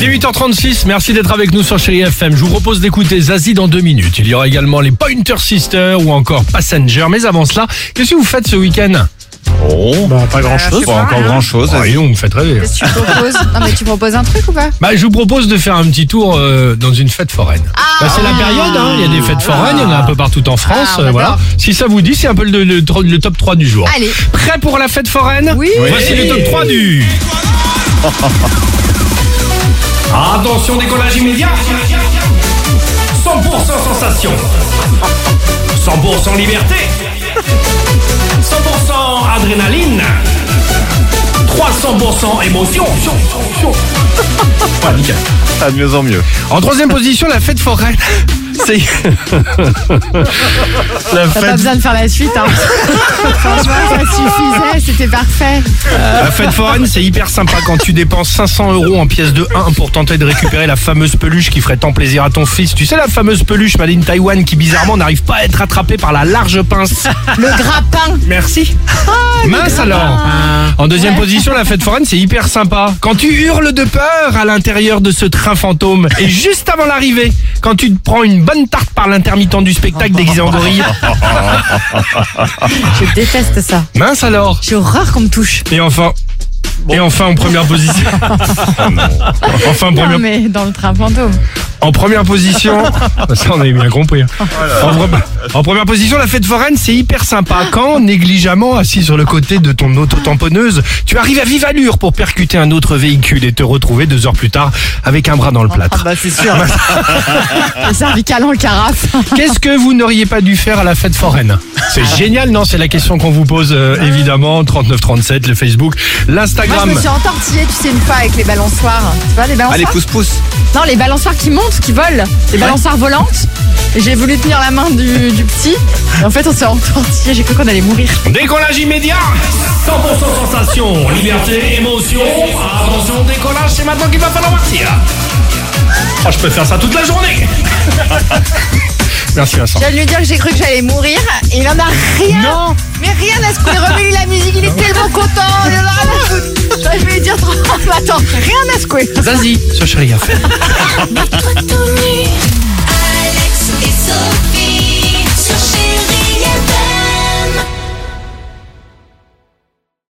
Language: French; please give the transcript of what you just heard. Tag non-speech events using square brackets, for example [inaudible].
8h36, merci d'être avec nous sur Chéri FM. Je vous propose d'écouter Zazie dans deux minutes. Il y aura également les Pointer Sisters ou encore Passenger. Mais avant cela, qu'est-ce que vous faites ce week-end? Oh, Bah pas grand chose. pas encore grand chose. Oh, donc, vous me faites rêver. Qu'est-ce que tu proposes? Non mais tu proposes un truc ou pas? Bah, je vous propose de faire un petit tour euh, dans une fête foraine. Bah, c'est la période, hein. il y a des fêtes foraines, il y en a un peu partout en France. Ah, on euh, voilà. Si ça vous dit, c'est un peu le, le- le top 3 du jour. Allez. Prêt pour la fête foraine? Oui. Oui. Voici le top 3 du... [laughs] Attention, décollage immédiat 100% sensation 100% liberté 100% adrénaline 300% émotion Ouais, nickel. Ah, de mieux en mieux. En troisième position, la fête foraine. C'est [laughs] la T'as pas fête, besoin de faire la suite, hein. [laughs] Franchement, ça suffisait, c'était parfait. la fête foraine, c'est hyper sympa quand tu dépenses 500 euros en pièces de 1 pour tenter de récupérer la fameuse peluche qui ferait tant plaisir à ton fils. Tu sais la fameuse peluche made in Taïwan qui bizarrement n'arrive pas à être attrapée par la large pince. Le grappin. Merci. Mince alors. En deuxième position, la fête foraine, c'est hyper sympa. Quand tu hurles de peur à l'intérieur de ce train fantôme et juste avant l'arrivée, quand tu te prends une bonne tarte par l'intermittent du spectacle déguisé en gorille. Je déteste ça. Mince alors. J'ai horreur qu'on me touche. Et enfin. Et enfin en première position. [laughs] enfin en Non première, mais dans le train fantôme. En première position. [laughs] Ça on avait bien compris. hein. En, pre- en première position, la fête foraine, c'est hyper sympa. Quand, négligemment assis sur le côté de ton auto-tamponneuse, tu arrives à vive allure pour percuter un autre véhicule et te retrouver deux heures plus tard avec un bras dans le plâtre. bah c'est sûr. [laughs] Le cervical en carafe. Qu'est-ce que vous n'auriez pas dû faire à la fête foraine? C'est génial, non? C'est la question qu'on vous pose euh, évidemment. 3937, le Facebook, Moi l'Instagram. je me suis entortillée, tu sais, une fois avec les balançoires. Tu vois les balançoires Allez, pousse-pousse. Non, les balançoires qui montent, qui volent. Les balançoires volantes. Et j'ai voulu tenir la main du, du petit. Et en fait, on s'est entortillé. J'ai cru qu'on allait mourir. Décollage immédiat 100% sensation, liberté, émotion. Attention, décollage, c'est maintenant qu'il va falloir partir. Oh, je peux faire ça toute la journée. [laughs] Merci Vincent. Je viens de lui dire que j'ai cru que j'allais mourir. Et il en a rien. Non. Mais rien à ce qu'il remets la Zazie sur Chérie FM. Alex.